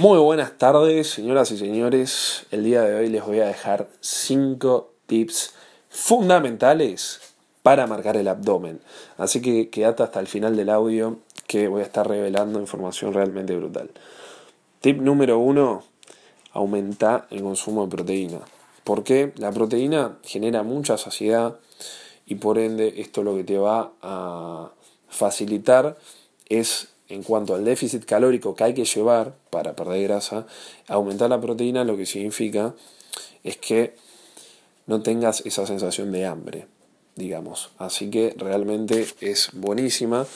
Muy buenas tardes, señoras y señores. El día de hoy les voy a dejar 5 tips fundamentales para marcar el abdomen. Así que quédate hasta el final del audio que voy a estar revelando información realmente brutal. Tip número 1, aumenta el consumo de proteína. ¿Por qué? La proteína genera mucha saciedad y por ende esto lo que te va a facilitar es en cuanto al déficit calórico que hay que llevar para perder grasa, aumentar la proteína lo que significa es que no tengas esa sensación de hambre, digamos. Así que realmente es buenísima,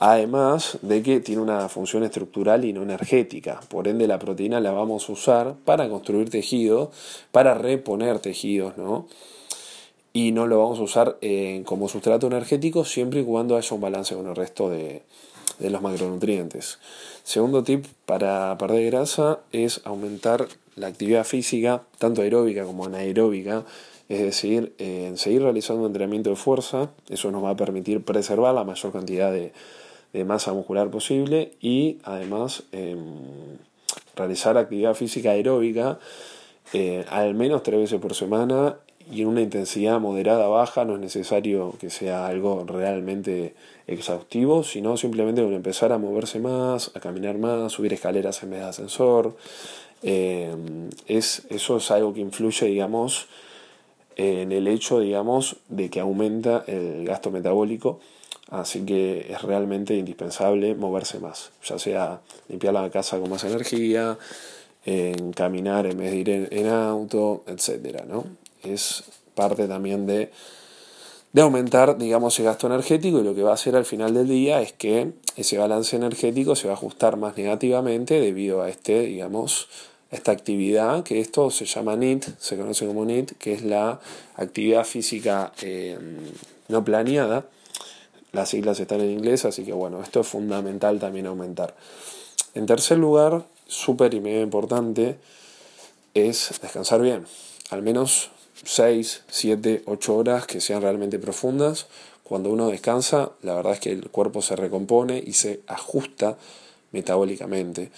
además de que tiene una función estructural y no energética. Por ende la proteína la vamos a usar para construir tejido, para reponer tejidos, ¿no? Y no lo vamos a usar como sustrato energético siempre y cuando haya un balance con el resto de, de los macronutrientes. Segundo tip para perder grasa es aumentar la actividad física, tanto aeróbica como anaeróbica, es decir, en seguir realizando entrenamiento de fuerza, eso nos va a permitir preservar la mayor cantidad de, masa muscular posible y además em, realizar actividad física aeróbica eh, al menos tres veces por semana y en una intensidad moderada baja, no es necesario que sea algo realmente exhaustivo, sino simplemente empezar a moverse más, a caminar más, subir escaleras en vez de ascensor. Eh, es, eso es algo que influye, digamos, en el hecho, digamos, de que aumenta el gasto metabólico. Así que es realmente indispensable moverse más, ya sea limpiar la casa con más energía, en caminar en vez de ir en, en auto, etcétera, ¿no? Es parte también de, de aumentar, digamos, el gasto energético y lo que va a hacer al final del día es que ese balance energético se va a ajustar más negativamente debido a este, digamos, esta actividad, que esto se llama NIT, se conoce como NIT, que es la actividad física eh, no planeada. Las siglas están en inglés, así que bueno, esto es fundamental también aumentar. En tercer lugar, súper y medio importante, es descansar bien. Al menos 6, 7, 8 horas que sean realmente profundas. Cuando uno descansa, la verdad es que el cuerpo se recompone y se ajusta metabólicamente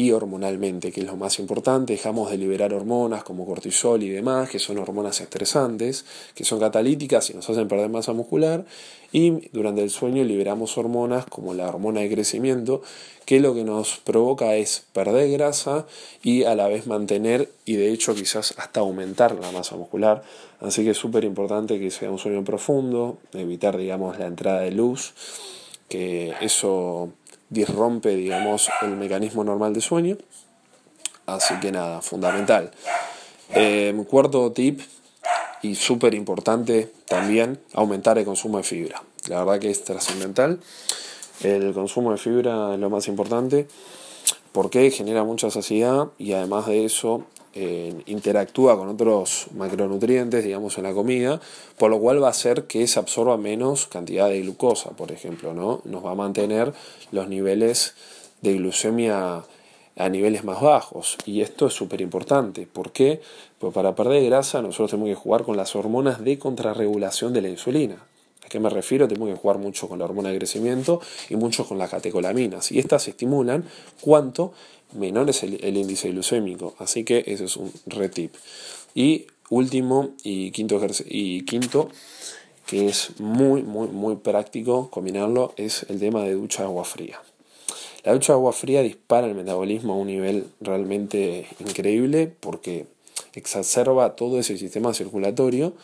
y hormonalmente, que es lo más importante. Dejamos de liberar hormonas como cortisol y demás, que son hormonas estresantes, que son catalíticas y nos hacen perder masa muscular. Y durante el sueño liberamos hormonas como la hormona de crecimiento, que lo que nos provoca es perder grasa y a la vez mantener y de hecho quizás hasta aumentar la masa muscular. Así que es súper importante que sea un sueño profundo, evitar digamos la entrada de luz, que eso disrompe, digamos, el mecanismo normal de sueño. Así que nada, fundamental. Em, cuarto tip, y súper importante también, aumentar el consumo de fibra. La verdad que es trascendental. El consumo de fibra es lo más importante porque genera mucha saciedad y además de eso interactúa con otros macronutrientes, digamos, en la comida, por lo cual va a hacer que se absorba menos cantidad de glucosa, por ejemplo, ¿no? Nos va a mantener los niveles de glucemia a niveles más bajos. Y esto es súper importante. ¿Por qué? Pues para perder grasa nosotros tenemos que jugar con las hormonas de contrarregulación de la insulina. ¿A qué me refiero? Tenemos que jugar mucho con la hormona de crecimiento y mucho con las catecolaminas. Y estas estimulan cuánto menor es el, índice glucémico. Así que ese es un retip. Y último y quinto, y quinto que es muy, muy, muy práctico combinarlo, es el tema de ducha de agua fría. La ducha de agua fría dispara el metabolismo a un nivel realmente increíble porque exacerba todo ese sistema circulatorio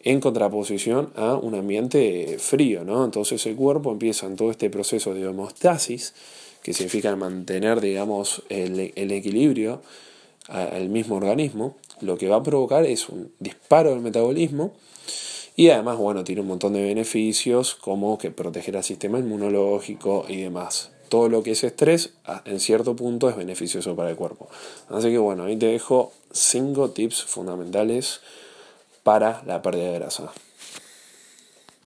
en contraposición a un ambiente frío, ¿no? Entonces el cuerpo empieza en todo este proceso de homeostasis que significa mantener, digamos, el, equilibrio al mismo organismo, lo que va a provocar es un disparo del metabolismo y además, bueno, tiene un montón de beneficios como que proteger al sistema inmunológico y demás. Todo lo que es estrés, en cierto punto, es beneficioso para el cuerpo. Así que bueno, ahí te dejo cinco tips fundamentales para la pérdida de grasa.